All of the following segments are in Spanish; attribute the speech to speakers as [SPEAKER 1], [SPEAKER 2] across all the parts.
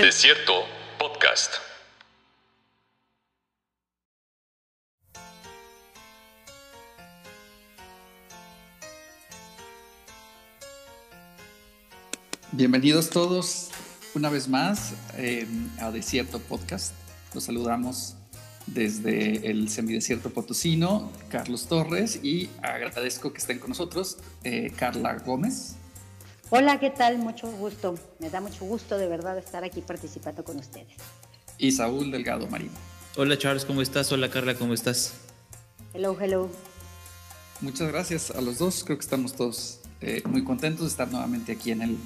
[SPEAKER 1] Desierto Podcast.
[SPEAKER 2] Bienvenidos todos una vez más eh, a Desierto Podcast. Los saludamos desde el semidesierto potosino, Carlos Torres, y agradezco que estén con nosotros eh, Carla Gómez.
[SPEAKER 3] Hola, ¿qué tal? Mucho gusto. Me da mucho gusto de verdad estar aquí participando con ustedes.
[SPEAKER 2] Y Saúl Delgado Marino.
[SPEAKER 4] Hola Charles, ¿cómo estás? Hola Carla, ¿cómo estás?
[SPEAKER 3] Hello, hello.
[SPEAKER 2] Muchas gracias a los dos. Creo que estamos todos eh, muy contentos de estar nuevamente aquí en, el,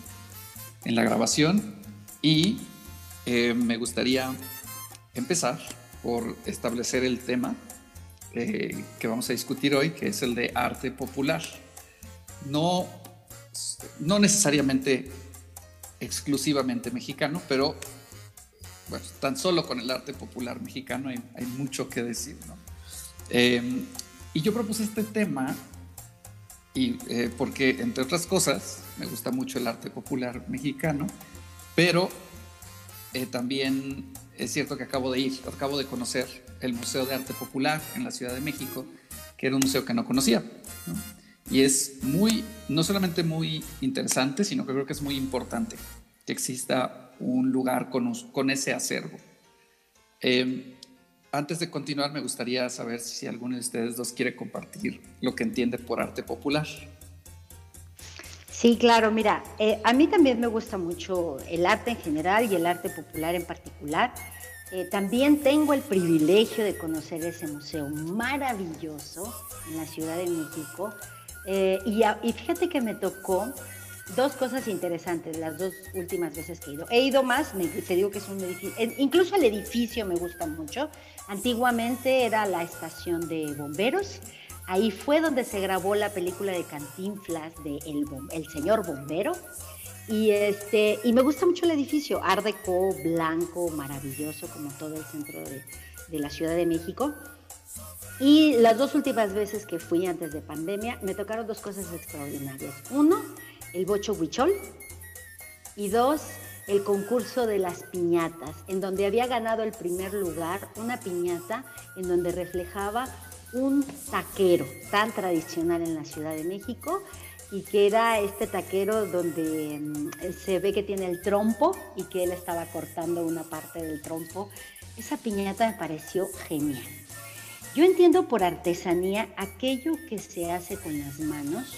[SPEAKER 2] en la grabación. Y eh, me gustaría empezar por establecer el tema eh, que vamos a discutir hoy, que es el de arte popular. No no necesariamente exclusivamente mexicano, pero bueno, tan solo con el arte popular mexicano hay, mucho que decir. ¿no? Em, y yo propuse este tema y, eh, porque, entre otras cosas, me gusta mucho el arte popular mexicano, pero eh, también es cierto que acabo de ir, acabo de conocer el Museo de Arte Popular en la Ciudad de México, que era un museo que no conocía. ¿no? Y es muy, no solamente muy interesante, sino que creo que es muy importante que exista un lugar con, con ese acervo. Em, antes de continuar, me gustaría saber si alguno de ustedes dos quiere compartir lo que entiende por arte popular.
[SPEAKER 3] Sí, claro, mira, eh, a mí también me gusta mucho el arte en general y el arte popular en particular. Eh, también tengo el privilegio de conocer ese museo maravilloso en la Ciudad de México eh, y, fíjate que me tocó dos cosas interesantes las dos últimas veces que he ido. He ido más, te digo que es un edificio, incluso el edificio me gusta mucho. Antiguamente era la estación de bomberos. Ahí fue donde se grabó la película de Cantinflas de El, el Señor Bombero. Y, este, y me gusta mucho el edificio, Art Deco, blanco, maravilloso, como todo el centro de, de la Ciudad de México. Y las dos últimas veces que fui antes de pandemia, me tocaron dos cosas extraordinarias. Uno, el bocho huichol. Y dos, el concurso de las piñatas, en donde había ganado el primer lugar una piñata en donde reflejaba un taquero tan tradicional en la Ciudad de México y que era este taquero donde mm, se ve que tiene el trompo y que él estaba cortando una parte del trompo. Esa piñata me pareció genial. Yo entiendo por artesanía aquello que se hace con las manos,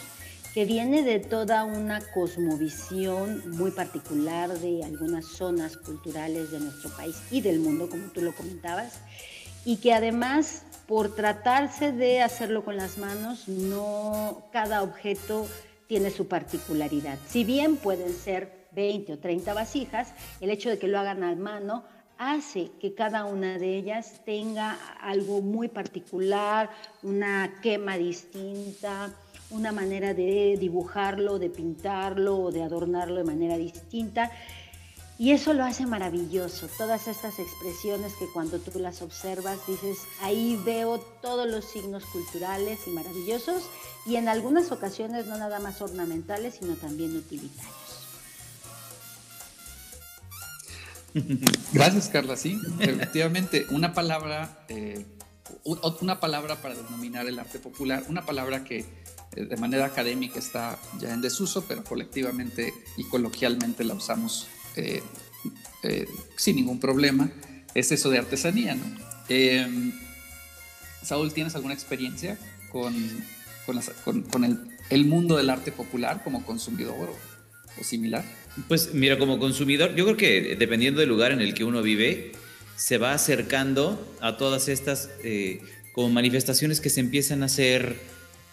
[SPEAKER 3] que viene de toda una cosmovisión muy particular de algunas zonas culturales de nuestro país y del mundo, como tú lo comentabas, y que además por tratarse de hacerlo con las manos, no cada objeto tiene su particularidad. Si bien pueden ser 20 o 30 vasijas, el hecho de que lo hagan a mano hace que cada una de ellas tenga algo muy particular, una quema distinta, una manera de dibujarlo, de pintarlo o de adornarlo de manera distinta. Y eso lo hace maravilloso, todas estas expresiones que cuando tú las observas dices, ahí veo todos los signos culturales y maravillosos y en algunas ocasiones no nada más ornamentales, sino también utilitarios.
[SPEAKER 2] Gracias, Carla. Sí, efectivamente, una palabra, eh, una palabra para denominar el arte popular, una palabra que eh, de manera académica está ya en desuso, pero colectivamente y coloquialmente la usamos eh, sin ningún problema, es eso de artesanía. ¿no? Em, Saúl, ¿tienes alguna experiencia con, el, el, mundo del arte popular como consumidor o similar?
[SPEAKER 4] Pues mira, como consumidor, yo creo que dependiendo del lugar en el que uno vive, se va acercando a todas estas eh, como manifestaciones que se empiezan a hacer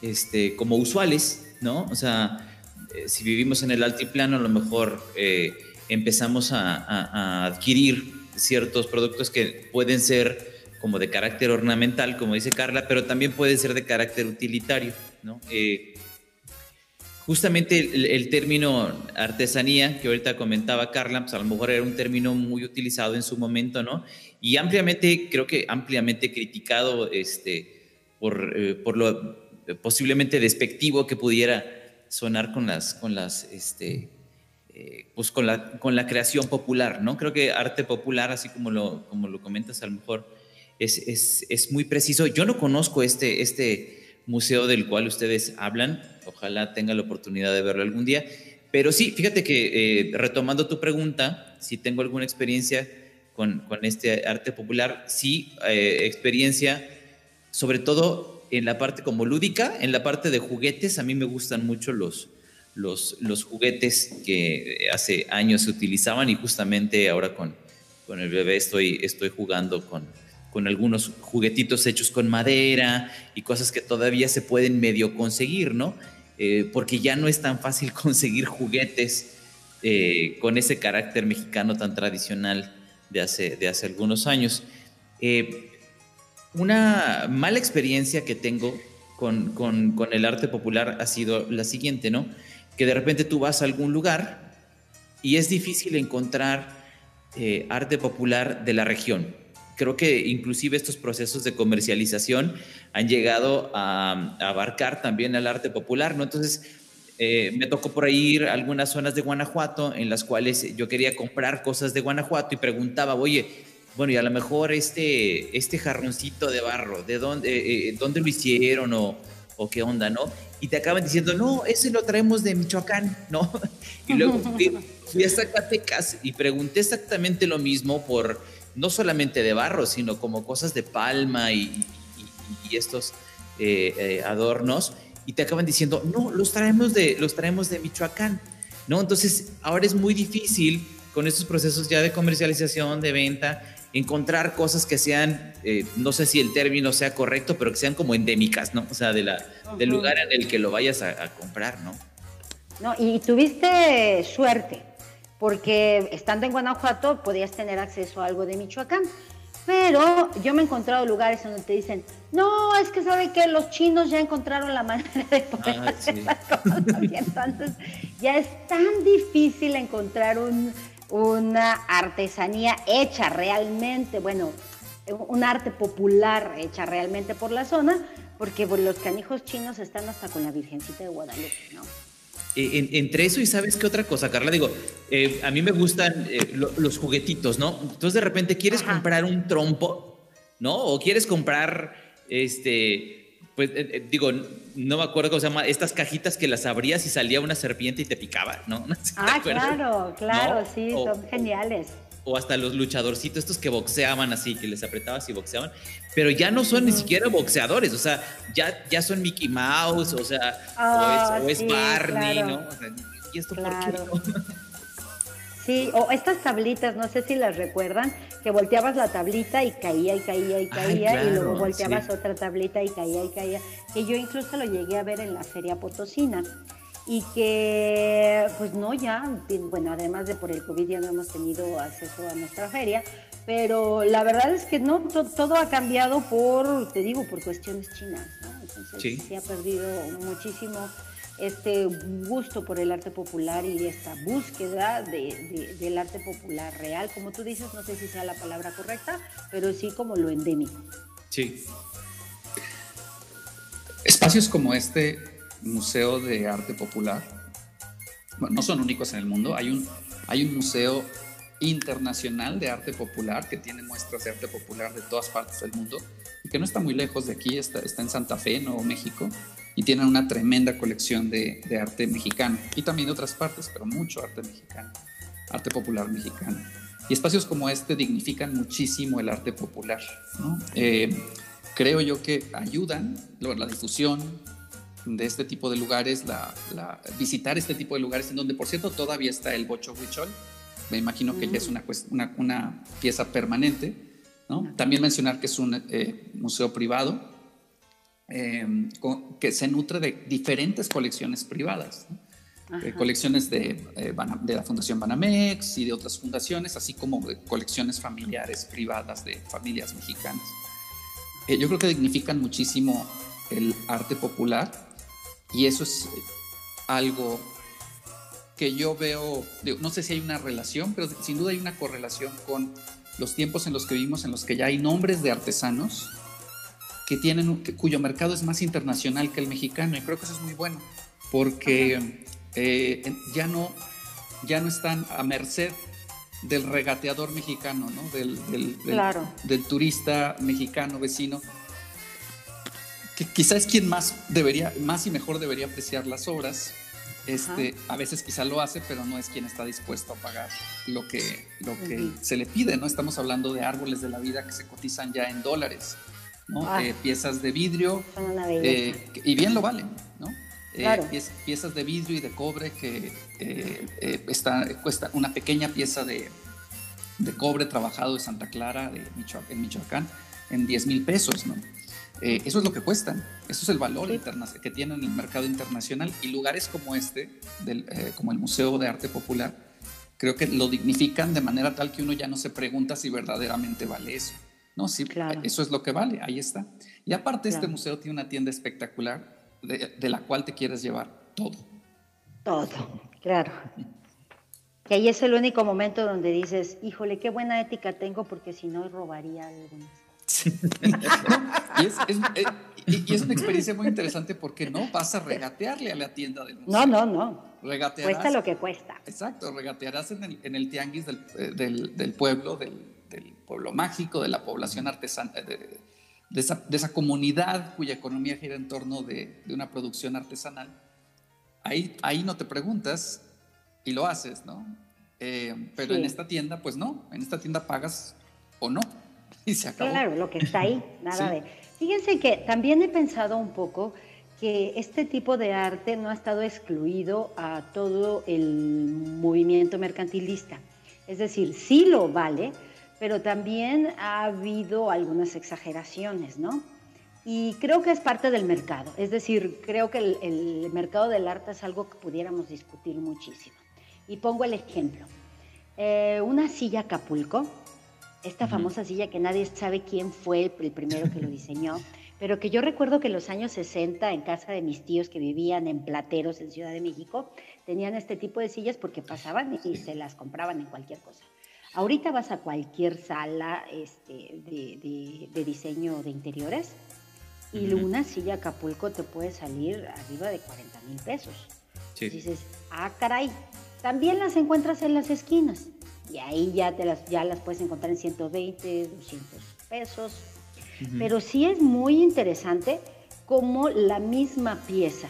[SPEAKER 4] este, como usuales, ¿no? O sea, eh, si vivimos en el altiplano, a lo mejor eh, empezamos a, a, adquirir ciertos productos que pueden ser como de carácter ornamental, como dice Carla, pero también pueden ser de carácter utilitario, ¿no? Justamente el, término artesanía que ahorita comentaba Carla, pues a lo mejor era un término muy utilizado en su momento, ¿no? Y ampliamente, creo que ampliamente criticado este, por, eh, por lo posiblemente despectivo que pudiera sonar con las, con las este, eh, pues con la, con la creación popular, ¿no? Creo que arte popular, así como lo, como lo comentas, a lo mejor es, es, es muy preciso. Yo no conozco este, este museo del cual ustedes hablan, ojalá tenga la oportunidad de verlo algún día, pero sí, fíjate que eh, retomando tu pregunta, si tengo alguna experiencia con, con este arte popular, sí, eh, experiencia sobre todo en la parte como lúdica, en la parte de juguetes, a mí me gustan mucho los, los, los juguetes que hace años se utilizaban y justamente ahora con, con el bebé estoy, estoy jugando con, con algunos juguetitos hechos con madera y cosas que todavía se pueden medio conseguir, ¿no? Eh, porque ya no es tan fácil conseguir juguetes eh, con ese carácter mexicano tan tradicional de hace, de hace algunos años. Eh, una mala experiencia que tengo con, con, con, el arte popular ha sido la siguiente, ¿no? Que de repente tú vas a algún lugar y es difícil encontrar arte popular de la región. Creo que inclusive estos procesos de comercialización han llegado a, a abarcar también el arte popular, ¿no? Entonces, eh, me tocó por ahí ir a algunas zonas de Guanajuato en las cuales yo quería comprar cosas de Guanajuato y preguntaba, oye, bueno, y a lo mejor este, este jarroncito de barro, ¿de dónde, eh, eh, dónde lo hicieron o, o, qué onda, no? Y te acaban diciendo, no, ese lo traemos de Michoacán, ¿no? Y luego fui, a Zacatecas y pregunté exactamente lo mismo por, no solamente de barro, sino como cosas de palma y, y, y estos eh, eh, adornos, y te acaban diciendo, no, los traemos de, los traemos de Michoacán, ¿no? Entonces, ahora es muy difícil con estos procesos ya de comercialización, de venta, encontrar cosas que sean, eh, no sé si el término sea correcto, pero que sean como endémicas, ¿no? O sea, de la, del lugar en el que lo vayas a, a, comprar, ¿no?
[SPEAKER 3] No, y tuviste suerte, porque estando en Guanajuato podías tener acceso a algo de Michoacán. Pero yo me he encontrado lugares donde te dicen, no, es que sabe que los chinos ya encontraron la manera de poder ah, hacer sí. las cosas. Y entonces ya es tan difícil encontrar un, una artesanía hecha realmente, bueno, un arte popular hecha realmente por la zona, porque bueno, los canijos chinos están hasta con la Virgencita de Guadalupe, ¿no?
[SPEAKER 4] En, entre eso y sabes qué otra cosa, Carla, digo, eh, a mí me gustan eh, lo, los juguetitos, ¿no? Entonces de repente quieres Ajá. comprar un trompo, ¿no? O quieres comprar, este, pues eh, digo, no me acuerdo cómo se llama, estas cajitas que las abrías y salía una serpiente y te picaba, ¿no?
[SPEAKER 3] ah, claro, claro, ¿no? sí, o, son geniales
[SPEAKER 4] o hasta los luchadorcitos estos que boxeaban así, que les apretabas y boxeaban, pero ya no son ni siquiera boxeadores, o sea, ya, ya son Mickey Mouse, o sea, oh, o es, o es Barney, claro. ¿no? O sea, ¿Y esto claro. por qué no?
[SPEAKER 3] Sí, o estas tablitas, no sé si las recuerdan, que volteabas la tablita y caía y caía y caía, Ay, claro, y luego volteabas sí. otra tablita y caía y caía, que yo incluso lo llegué a ver en la Feria Potosina y que pues no ya, bueno, además de por el COVID ya no hemos tenido acceso a nuestra feria, pero la verdad es que no, to, todo ha cambiado por, te digo, por cuestiones chinas, ¿no? Entonces sí. se ha perdido muchísimo este gusto por el arte popular y esta búsqueda de, de, del arte popular real, como tú dices, no sé si sea la palabra correcta, pero sí como lo endémico.
[SPEAKER 4] Sí.
[SPEAKER 2] Espacios como este museo de arte popular. Bueno, no son únicos en el mundo, hay un, hay un museo internacional de arte popular que tiene muestras de arte popular de todas partes del mundo y que no está muy lejos de aquí, está, está en Santa Fe, Nuevo México, y tienen una tremenda colección de, de, arte mexicano y también de otras partes, pero mucho arte mexicano, arte popular mexicano. Y espacios como este dignifican muchísimo el arte popular. Eh, creo yo que ayudan la difusión, de este tipo de lugares, la, la, visitar este tipo de lugares en donde, por cierto, todavía está el Bocho Huichol. Me imagino mm. que ya es una, una, una pieza permanente. ¿no? También mencionar que es un eh, museo privado eh, con, que se nutre de diferentes colecciones privadas. ¿no? eh, colecciones de, eh, de, la Fundación Banamex y de otras fundaciones, así como de colecciones familiares privadas de familias mexicanas. Eh, yo creo que dignifican muchísimo el arte popular y eso es algo que yo veo, no sé si hay una relación, pero sin duda hay una correlación con los tiempos en los que vivimos, en los que ya hay nombres de artesanos que tienen, que, cuyo mercado es más internacional que el mexicano. Y creo que eso es muy bueno, porque eh, ya no, ya no están a merced del regateador mexicano, ¿no? Del, del, turista mexicano vecino, que quizás es quien más debería, más y mejor debería apreciar las obras. Este, a veces quizá lo hace, pero no es quien está dispuesto a pagar lo que, lo que se le pide, ¿no? Estamos hablando de árboles de la vida que se cotizan ya en dólares, ¿no? Ah. Eh, piezas de vidrio, eh, y bien lo valen, ¿no? Eh, piezas de vidrio y de cobre que está, cuesta una pequeña pieza de, de, cobre trabajado de Santa Clara, de en Michoacán, en 10 mil pesos, ¿no? Eh, eso es lo que cuestan, eso es el valor que tienen en el mercado internacional y lugares como este, del, como el Museo de Arte Popular, creo que lo dignifican de manera tal que uno ya no se pregunta si verdaderamente vale eso. No, sí, eso es lo que vale, ahí está. Y aparte este museo tiene una tienda espectacular de, la cual te quieres llevar todo.
[SPEAKER 3] Todo, claro. Que ahí es el único momento donde dices, híjole, qué buena ética tengo porque si no robaría algunas.
[SPEAKER 2] Y, es, una experiencia muy interesante porque no vas a regatearle a la tienda del
[SPEAKER 3] museo. No, no, no. Regatearás, cuesta lo que cuesta.
[SPEAKER 2] Exacto, regatearás en el, en el tianguis del, eh, del, pueblo, del, del, pueblo mágico, de la población artesana, de, de esa, comunidad cuya economía gira en torno de, una producción artesanal, ahí, ahí no te preguntas y lo haces, ¿no? Eh, pero en esta tienda, pues no, en esta tienda pagas o no y se acabó.
[SPEAKER 3] Claro, lo que está ahí, nada de... Fíjense que también he pensado un poco que este tipo de arte no ha estado excluido a todo el movimiento mercantilista. Es decir, sí lo vale, pero también ha habido algunas exageraciones, ¿no? Y creo que es parte del mercado, es decir, creo que el, mercado del arte es algo que pudiéramos discutir muchísimo. Y pongo el ejemplo. Eh, una silla Acapulco, esta famosa silla que nadie sabe quién fue el primero que lo diseñó, pero que yo recuerdo que en los años 60 en casa de mis tíos que vivían en Plateros, en Ciudad de México, tenían este tipo de sillas porque pasaban y se las compraban en cualquier cosa. Ahorita vas a cualquier sala este, de, diseño de interiores y una silla Acapulco te puede salir arriba de 40 mil pesos. Y dices, ah, caray, también las encuentras en las esquinas. Y ahí ya, te las, ya las puedes encontrar en 120, 200 pesos. Pero sí es muy interesante cómo la misma pieza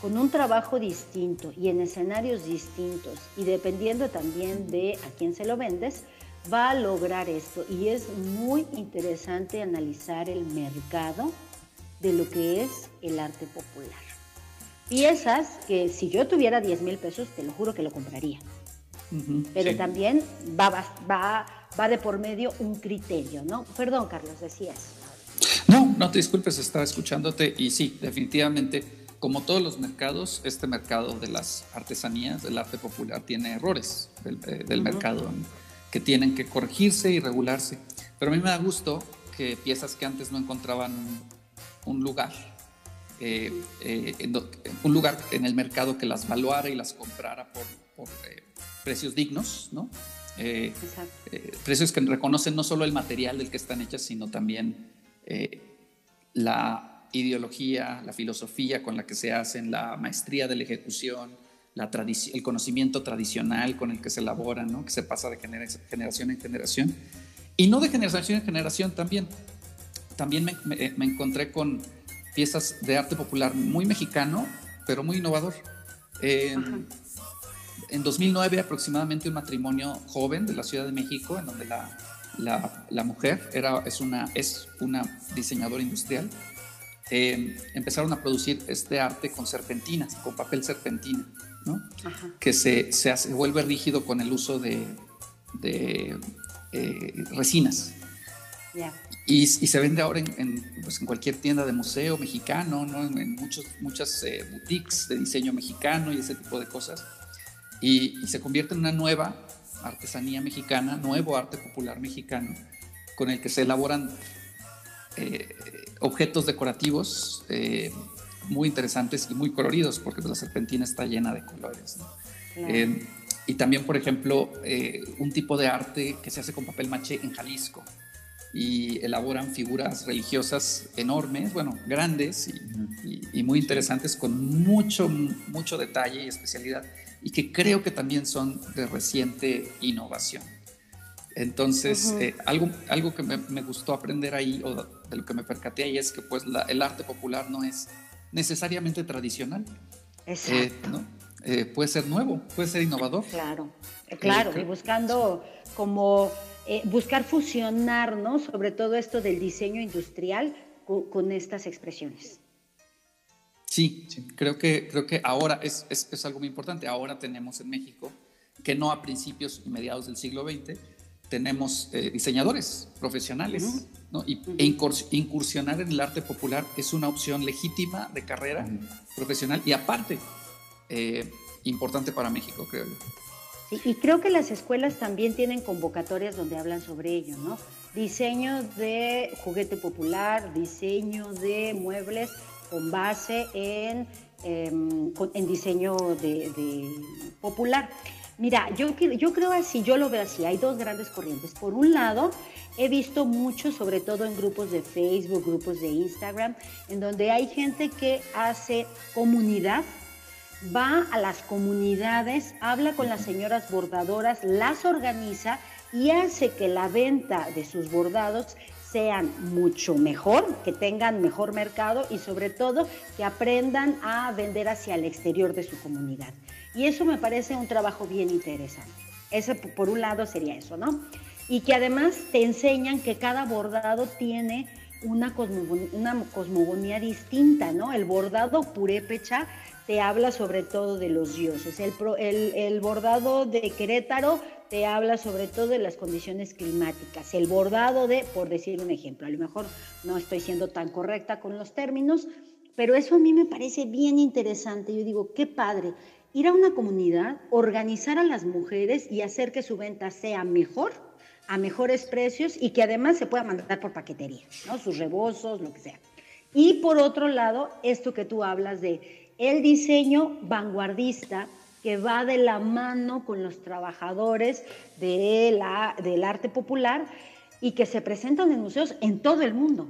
[SPEAKER 3] con un trabajo distinto y en escenarios distintos y dependiendo también de a quién se lo vendes, va a lograr esto. Y es muy interesante analizar el mercado de lo que es el arte popular. Piezas que si yo tuviera 10 mil pesos, te lo juro que lo compraría. Pero también va, va, va de por medio un criterio, ¿no? Perdón, Carlos, decías.
[SPEAKER 2] No, no te disculpes, estaba escuchándote y sí, definitivamente como todos los mercados, este mercado de las artesanías, del arte popular, tiene errores del, mercado que tienen que corregirse y regularse. Pero a mí me da gusto que piezas que antes no encontraban un, lugar, eh, eh, un lugar en el mercado que las valuara y las comprara por, eh, precios dignos, ¿no? precios que reconocen no solo el material del que están hechas, sino también la ideología, la filosofía con la que se hacen, la maestría de la ejecución, la el conocimiento tradicional con el que se elabora, ¿no? que se pasa de generación en generación. Y no de generación en generación también. También me, me, encontré con piezas de arte popular muy mexicano, pero muy innovador. En 2009 aproximadamente un matrimonio joven de la Ciudad de México, en donde la, la, la mujer era, es, una, es una diseñadora industrial, eh, empezaron a producir este arte con serpentinas, con papel serpentina, ¿no? que se, se, hace, vuelve rígido con el uso de, de eh, resinas. Y, y, se vende ahora en, pues en, cualquier tienda de museo mexicano, ¿no? en, muchos, muchas eh, boutiques de diseño mexicano y ese tipo de cosas. Y, y, se convierte en una nueva artesanía mexicana, nuevo arte popular mexicano, con el que se elaboran eh, objetos decorativos eh, muy interesantes y muy coloridos, porque la serpentina está llena de colores. Eh, y también, por ejemplo, un tipo de arte que se hace con papel maché en Jalisco y elaboran figuras religiosas enormes, bueno, grandes y, muy interesantes con mucho, mucho detalle y especialidad y que creo que también son de reciente innovación. Entonces, eh, algo, algo que me, gustó aprender ahí, o de lo que me percaté ahí, es que pues el arte popular no es necesariamente tradicional.
[SPEAKER 3] Exacto.
[SPEAKER 2] Eh, puede ser nuevo, puede ser innovador.
[SPEAKER 3] Claro, claro, y buscando como buscar fusionar, ¿no? Sobre todo esto del diseño industrial con, estas expresiones.
[SPEAKER 2] Sí, Creo, que, creo que ahora es, es, algo muy importante. Ahora tenemos en México, que no a principios y mediados del siglo XX, tenemos eh, diseñadores profesionales, ¿no? y, E incursionar en el arte popular es una opción legítima de carrera profesional y aparte, eh, importante para México, creo yo
[SPEAKER 3] y creo que las escuelas también tienen convocatorias donde hablan sobre ello, ¿no? Diseño de juguete popular, diseño de muebles con base en, em, diseño de, popular. Mira, yo, yo creo así, yo lo veo así, hay dos grandes corrientes. Por un lado, he visto mucho, sobre todo en grupos de Facebook, grupos de Instagram, en donde hay gente que hace comunidad va a las comunidades, habla con las señoras bordadoras, las organiza y hace que la venta de sus bordados sean mucho mejor, que tengan mejor mercado y sobre todo que aprendan a vender hacia el exterior de su comunidad. Y eso me parece un trabajo bien interesante. Ese por un lado sería eso, ¿no? Y que además te enseñan que cada bordado tiene una, cosmogonía, distinta, ¿no? El bordado purépecha te habla sobre todo de los dioses. El, bordado de Querétaro te habla sobre todo de las condiciones climáticas. El bordado de, por decir un ejemplo, a lo mejor no estoy siendo tan correcta con los términos, pero eso a mí me parece bien interesante. Yo digo, qué padre, ir a una comunidad, organizar a las mujeres y hacer que su venta sea mejor, a mejores precios y que además se pueda mandar por paquetería, ¿no? Sus rebozos, lo que sea. Y por otro lado, esto que tú hablas de el diseño vanguardista que va de la mano con los trabajadores del arte popular y que se presentan en museos en todo el mundo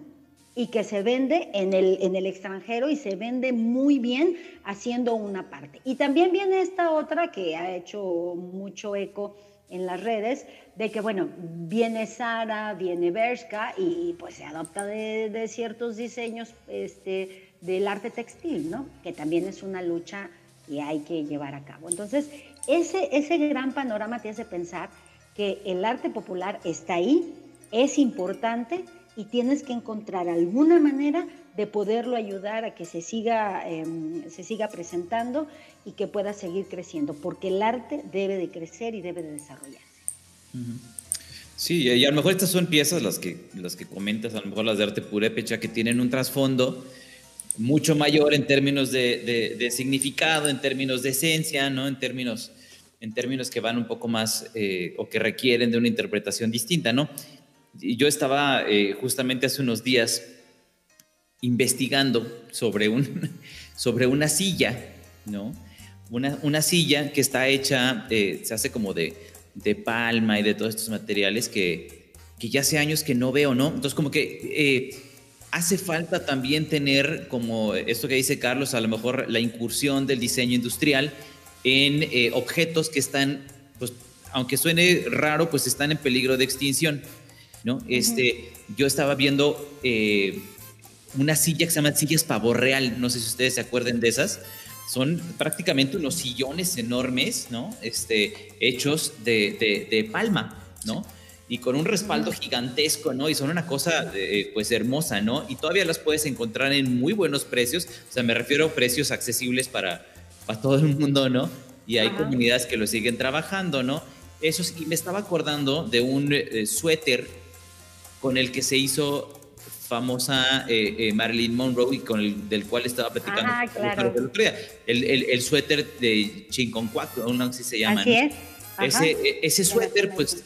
[SPEAKER 3] y que se vende en el, en el extranjero y se vende muy bien haciendo una parte. Y también viene esta otra que ha hecho mucho eco en las redes, de que, bueno, viene Sara, viene Bershka y pues se adopta de, de ciertos diseños este, del arte textil, ¿no? Que también es una lucha que hay que llevar a cabo. Entonces, ese, ese gran panorama te hace pensar que el arte popular está ahí, es importante y tienes que encontrar alguna manera de poderlo ayudar a que se siga, em, se siga presentando y que pueda seguir creciendo, porque el arte debe de crecer y debe de desarrollarse.
[SPEAKER 4] Sí, y a lo mejor estas son piezas, las que, las que comentas, a lo mejor las de arte purépecha, que tienen un trasfondo mucho mayor en términos de, significado, en términos de esencia, ¿no? En términos, en términos que van un poco más eh, o que requieren de una interpretación distinta, ¿no? Y yo estaba eh, justamente hace unos días investigando sobre, un, sobre una silla, ¿no? Una, una silla que está hecha, eh, se hace como de, de, palma y de todos estos materiales que, que ya hace años que no veo, ¿no? Entonces como que hace falta también tener, como esto que dice Carlos, a lo mejor la incursión del diseño industrial en eh, objetos que están, pues, aunque suene raro, pues están en peligro de extinción. ¿no? este, yo estaba viendo eh, una silla que se llama sillas pavor real, no sé si ustedes se acuerden de esas. Son prácticamente unos sillones enormes, ¿no? Este, hechos de, de palma, ¿no? Y con un respaldo gigantesco, ¿no? Y son una cosa, eh, pues, hermosa, ¿no? Y todavía las puedes encontrar en muy buenos precios, o sea, me refiero a precios accesibles para, para todo el mundo, ¿no? Y hay comunidades que lo siguen trabajando, ¿no? Eso y me estaba acordando de un eh, suéter con el que se hizo famosa eh, Marilyn Monroe y con el del cual estaba platicando
[SPEAKER 3] ah, claro.
[SPEAKER 4] el otro día. El, el, el suéter de Chinconcuac, no sé si se llama.
[SPEAKER 3] Así es.
[SPEAKER 4] Ese, ese suéter, pues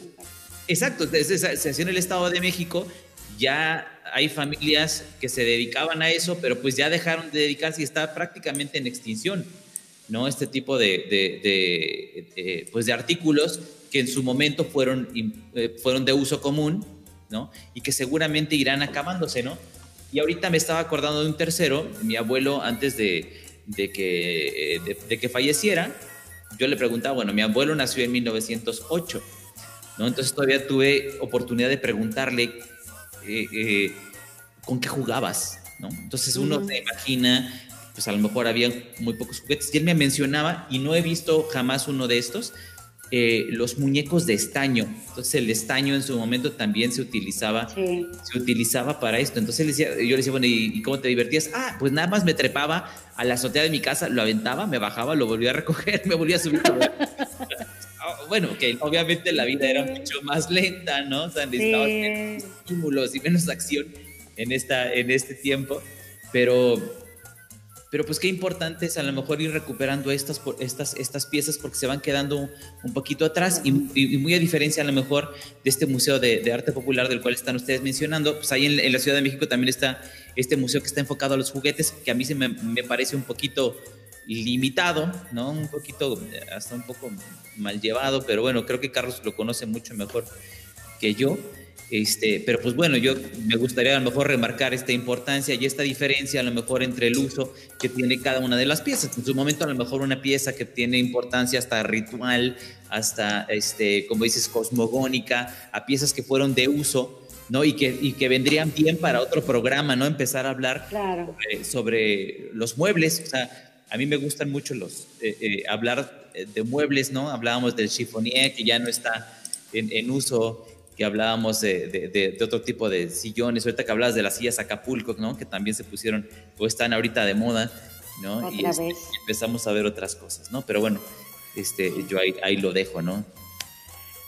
[SPEAKER 4] Exacto, se hacía en el Estado de México, ya hay familias que se dedicaban a eso, pero pues ya dejaron de dedicarse y está prácticamente en extinción, ¿no? Este tipo de, pues de artículos que en su momento fueron, eh, fueron de uso común, ¿no? Y que seguramente irán acabándose, ¿no? Y ahorita me estaba acordando de un tercero, mi abuelo antes de, que, de, que falleciera, yo le preguntaba, bueno, mi abuelo nació en 1908, ¿no? Entonces todavía tuve oportunidad de preguntarle eh, eh, con qué jugabas, ¿no? Entonces uno se imagina, pues a lo mejor había muy pocos juguetes. Y él me mencionaba, y no he visto jamás uno de estos, eh, los muñecos de estaño. Entonces el estaño en su momento también se utilizaba, se utilizaba para esto. Entonces decía, yo le decía, bueno, ¿y, cómo te divertías? Ah, pues nada más me trepaba a la azotea de mi casa, lo aventaba, me bajaba, lo volvía a recoger, me volvía a subir. Bueno, que obviamente la vida era mucho más lenta, ¿no? O sea, necesitabas estímulos y menos acción en, esta, en este tiempo, pero pero pues qué importante es a lo mejor ir recuperando estas, estas, estas piezas porque se van quedando un poquito atrás y, muy a diferencia a lo mejor de este Museo de, Arte Popular del cual están ustedes mencionando, pues ahí en, la Ciudad de México también está este museo que está enfocado a los juguetes, que a mí se me, me parece un poquito limitado, ¿no? Un poquito, hasta un poco mal llevado, pero bueno, creo que Carlos lo conoce mucho mejor que yo. Este, pero pues bueno, yo me gustaría a lo mejor remarcar esta importancia y esta diferencia a lo mejor entre el uso que tiene cada una de las piezas. En su momento a lo mejor una pieza que tiene importancia hasta ritual, hasta, este, como dices, cosmogónica, a piezas que fueron de uso, ¿no? Y que, y que vendrían bien para otro programa, ¿no? Empezar a hablar sobre, los muebles, o sea, a mí me gustan mucho los, eh, eh, hablar de muebles, ¿no? Hablábamos del chiffonier que ya no está en, en uso, que hablábamos de, de, otro tipo de sillones, ahorita que hablabas de las sillas Acapulco, ¿no? Que también se pusieron o están ahorita de moda, ¿no? y, este, empezamos a ver otras cosas, ¿no? Pero bueno, este, yo ahí, ahí lo dejo, ¿no?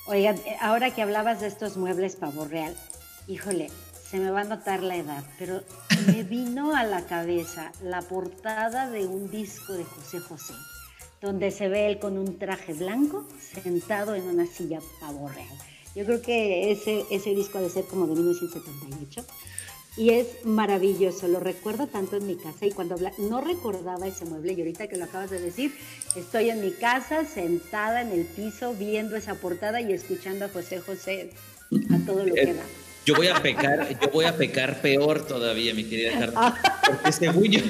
[SPEAKER 3] Oigan, ahora que hablabas de estos muebles pavo real, híjole, se me va a notar la edad, pero me vino a la cabeza la portada de un disco de José José, donde se ve él con un traje blanco sentado en una silla pavo real. Yo creo que ese, ese disco ha de ser como de 1978 y es maravilloso, lo recuerdo tanto en mi casa y cuando habla, no recordaba ese mueble y ahorita que lo acabas de decir, estoy en mi casa sentada en el piso viendo esa portada y escuchando a José José a todo lo que da.
[SPEAKER 4] Yo voy a pecar, yo voy a pecar peor todavía, mi querida Carla, porque según yo,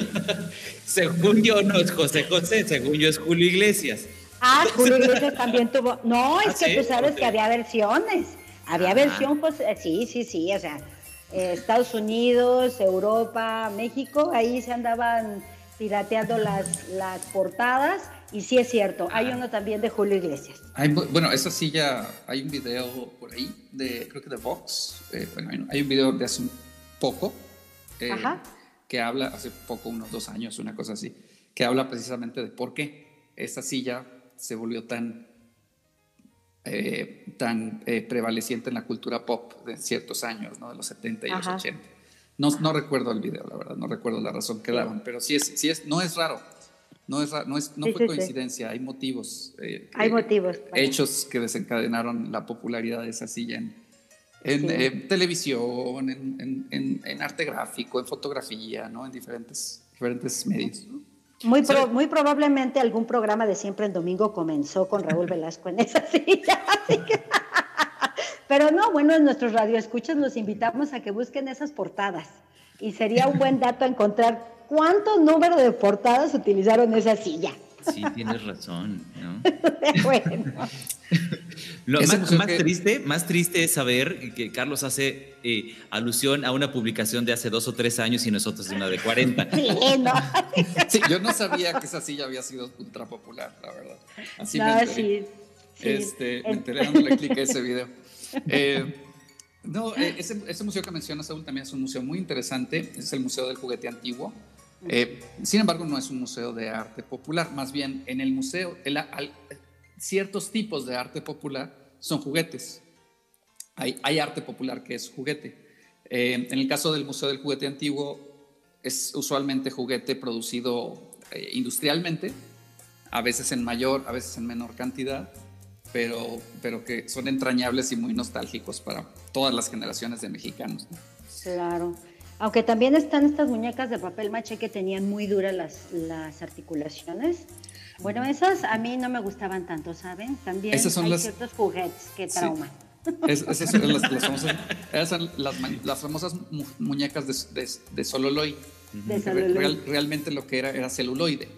[SPEAKER 4] según yo no es José José, según yo es Julio Iglesias.
[SPEAKER 3] Ah, Julio Iglesias también tuvo. No, es ¿Ah, que tú sabes que había versiones. Había versión, pues, eh, sí, sí, sí, o sea, eh, Estados Unidos, Europa, México, ahí se andaban pirateando las, las portadas. Y sí es cierto, hay uno también de Julio Iglesias.
[SPEAKER 2] bueno, esa sí ya hay un video por ahí, de, creo que de Vox. Eh, bueno, hay un video de hace un poco que habla, hace poco, unos dos años, una cosa así, que habla precisamente de por qué esa silla se volvió tan, eh, tan eh, prevaleciente en la cultura pop de ciertos años, ¿no? de los 70 y los 80. No, no, recuerdo el video, la verdad, no recuerdo la razón que daban, pero sí es, sí es, no es raro. No, es, no, es, no fue coincidencia, hay motivos.
[SPEAKER 3] Eh, hay motivos.
[SPEAKER 2] Hechos que desencadenaron la popularidad de esa silla en, en televisión, en, en, en, arte gráfico, en fotografía, ¿no? en diferentes, diferentes medios. ¿no?
[SPEAKER 3] Muy, muy probablemente algún programa de siempre en domingo comenzó con Raúl Velasco en esa silla. Pero no, bueno, en nuestros radioescuchas los invitamos a que busquen esas portadas. Y sería un buen dato encontrar cuántos números de portadas utilizaron esa silla.
[SPEAKER 4] Sí, tienes razón, ¿no? bueno. Lo más, triste, más triste es saber que Carlos hace eh, alusión a una publicación de hace dos o tres años y nosotros de una de 40.
[SPEAKER 2] Sí, yo no sabía que esa silla había sido ultra popular, la verdad. Así me enteré. Este, me enteré dándole clic a ese video. Eh, no, eh, ese, ese, museo que mencionas, Saúl, también es un museo muy interesante. Es el Museo del Juguete Antiguo. Sin embargo, no es un museo de arte popular. Más bien, en el museo, el, ciertos tipos de arte popular son juguetes. Hay, hay arte popular que es juguete. Eh, en el caso del Museo del Juguete Antiguo, es usualmente juguete producido eh, industrialmente, a veces en mayor, a veces en menor cantidad, pero, pero que son entrañables y muy nostálgicos para todas las generaciones de mexicanos.
[SPEAKER 3] Claro. Aunque también están estas muñecas de papel maché que tenían muy duras las, las articulaciones. Bueno, esas a mí no me gustaban tanto, ¿saben? También hay ciertos juguetes que trauman.
[SPEAKER 2] esas son las, famosas, las, famosas muñecas de, de, de Sololoid. realmente lo que era era celuloide,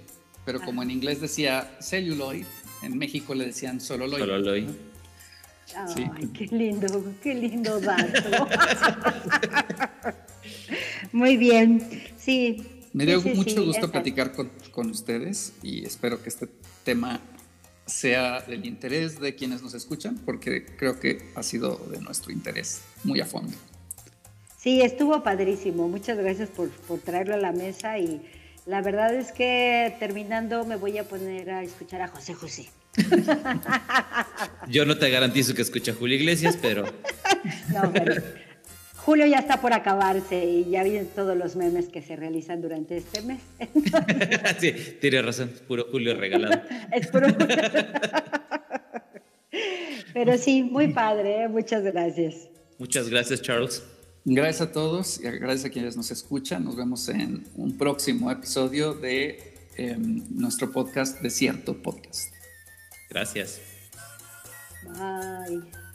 [SPEAKER 2] pero como en inglés decía celluloid, en México le decían Sololoy.
[SPEAKER 4] Sololoy.
[SPEAKER 3] Ay, qué lindo, qué lindo dato. Muy bien, sí.
[SPEAKER 2] Me dio mucho gusto platicar con, con, ustedes y espero que este tema sea del interés de quienes nos escuchan, porque creo que ha sido de nuestro interés muy a fondo.
[SPEAKER 3] Sí, estuvo padrísimo. Muchas gracias por, por traerlo a la mesa y la verdad es que terminando me voy a poner a escuchar a José José.
[SPEAKER 4] Yo no te garantizo que escuche a Julio Iglesias, pero...
[SPEAKER 3] No, pero Julio ya está por acabarse y ya vienen todos los memes que se realizan durante este mes.
[SPEAKER 4] sí, tiene razón, puro Julio regalado.
[SPEAKER 3] es puro Pero sí, muy padre, ¿eh? muchas gracias.
[SPEAKER 4] Muchas gracias, Charles.
[SPEAKER 2] Gracias a todos y gracias a quienes nos escuchan. Nos vemos en un próximo episodio de em, nuestro podcast Desierto Podcast.
[SPEAKER 4] Gracias.
[SPEAKER 3] Bye.